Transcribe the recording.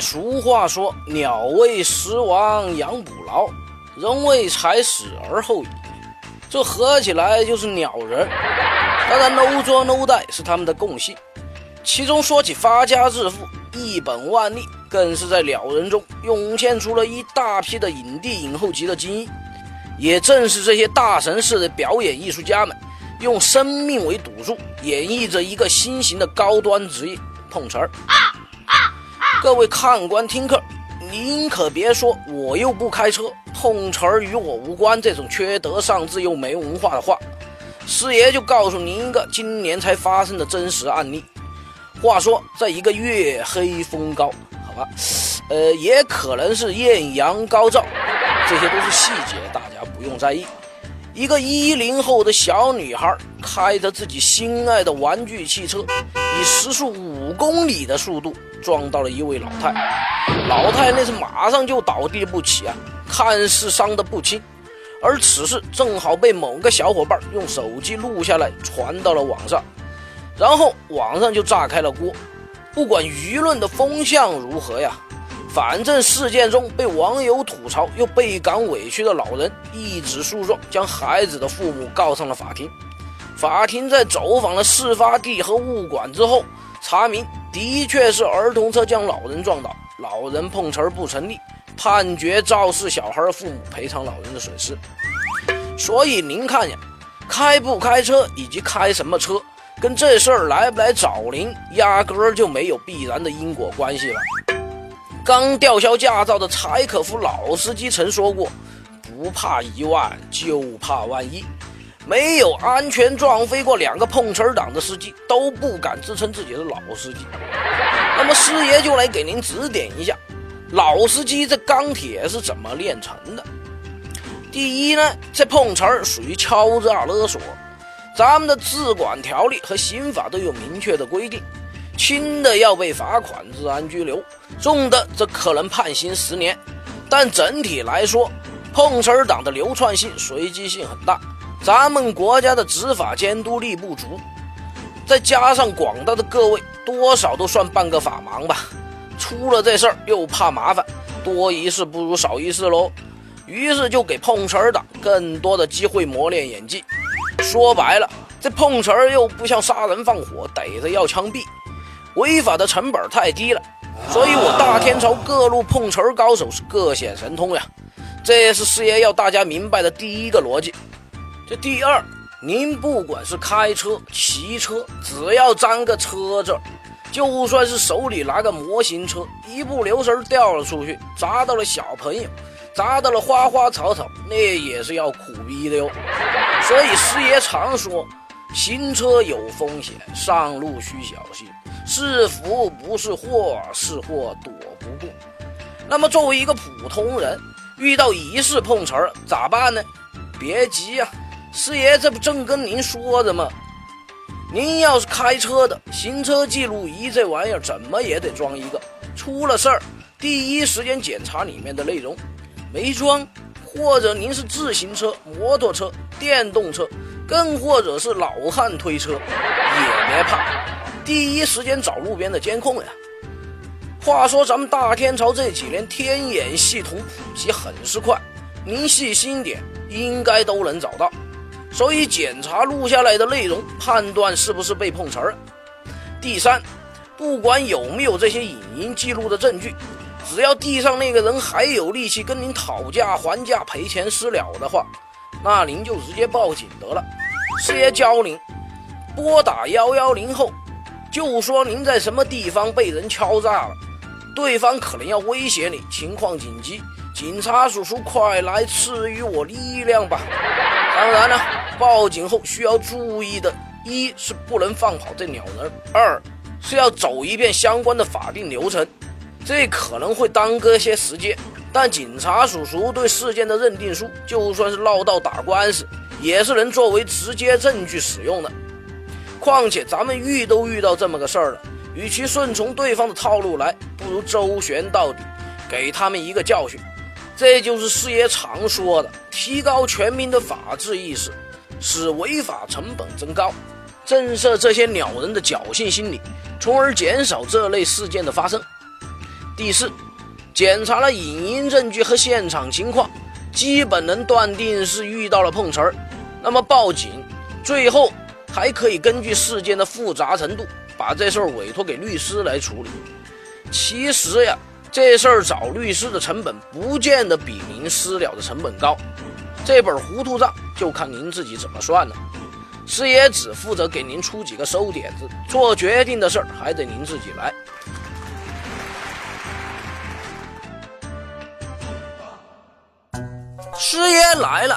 俗话说：“鸟为食亡，羊补牢；人为财死而后已。”这合起来就是鸟人。当然，no 作 no 带是他们的共性。其中说起发家致富、一本万利，更是在鸟人中涌现出了一大批的影帝影后级的精英。也正是这些大神式的表演艺术家们，用生命为赌注，演绎着一个新型的高端职业——碰瓷儿。各位看官听客，您可别说我又不开车，碰瓷儿与我无关这种缺德丧志又没文化的话。师爷就告诉您一个今年才发生的真实案例。话说，在一个月黑风高，好吧，呃，也可能是艳阳高照，这些都是细节，大家不用在意。一个一零后的小女孩开着自己心爱的玩具汽车，以时速五公里的速度撞到了一位老太，老太那是马上就倒地不起啊，看似伤得不轻。而此事正好被某个小伙伴用手机录下来，传到了网上。然后网上就炸开了锅，不管舆论的风向如何呀，反正事件中被网友吐槽又倍感委屈的老人一纸诉状，将孩子的父母告上了法庭。法庭在走访了事发地和物管之后，查明的确是儿童车将老人撞倒，老人碰瓷儿不成立，判决肇事小孩父母赔偿老人的损失。所以您看呀，开不开车以及开什么车。跟这事儿来不来找您，压根儿就没有必然的因果关系了。刚吊销驾照的柴可夫老司机曾说过：“不怕一万，就怕万一。”没有安全撞飞过两个碰瓷儿党的司机都不敢自称自己是老司机。那么师爷就来给您指点一下，老司机这钢铁是怎么炼成的？第一呢，这碰瓷儿属于敲诈勒索。咱们的治管条例和刑法都有明确的规定，轻的要被罚款、治安拘留，重的则可能判刑十年。但整体来说，碰瓷儿党的流窜性、随机性很大，咱们国家的执法监督力不足，再加上广大的各位多少都算半个法盲吧，出了这事儿又怕麻烦，多一事不如少一事喽。于是就给碰瓷儿党更多的机会磨练演技。说白了，这碰瓷儿又不像杀人放火，逮着要枪毙，违法的成本太低了，所以我大天朝各路碰瓷儿高手是各显神通呀。这也是师爷要大家明白的第一个逻辑。这第二，您不管是开车、骑车，只要沾个车字，就算是手里拿个模型车，一不留神掉了出去，砸到了小朋友。砸到了花花草草，那也是要苦逼的哟。所以师爷常说，行车有风险，上路需小心。是福不是祸，是祸躲不过。那么作为一个普通人，遇到疑似碰瓷儿咋办呢？别急呀，师爷这不正跟您说着吗？您要是开车的，行车记录仪这玩意儿怎么也得装一个。出了事儿，第一时间检查里面的内容。没装，或者您是自行车、摩托车、电动车，更或者是老汉推车，也别怕，第一时间找路边的监控呀。话说咱们大天朝这几年天眼系统普及很是快，您细心点，应该都能找到。所以检查录下来的内容，判断是不是被碰瓷儿。第三，不管有没有这些影音记录的证据。只要地上那个人还有力气跟您讨价还价、赔钱私了的话，那您就直接报警得了。师爷教您，拨打幺幺零后，就说您在什么地方被人敲诈了，对方可能要威胁你，情况紧急，警察叔叔快来赐予我力量吧。当然了，报警后需要注意的，一是不能放跑这鸟人，二是要走一遍相关的法定流程。这可能会耽搁些时间，但警察叔叔对事件的认定书，就算是闹到打官司，也是能作为直接证据使用的。况且咱们遇都遇到这么个事儿了，与其顺从对方的套路来，不如周旋到底，给他们一个教训。这就是师爷常说的，提高全民的法治意识，使违法成本增高，震慑这些鸟人的侥幸心理，从而减少这类事件的发生。第四，检查了影音证据和现场情况，基本能断定是遇到了碰瓷儿，那么报警。最后还可以根据事件的复杂程度，把这事儿委托给律师来处理。其实呀，这事儿找律师的成本不见得比您私了的成本高。这本糊涂账就看您自己怎么算了。师爷只负责给您出几个馊点子，做决定的事儿还得您自己来。师爷来了，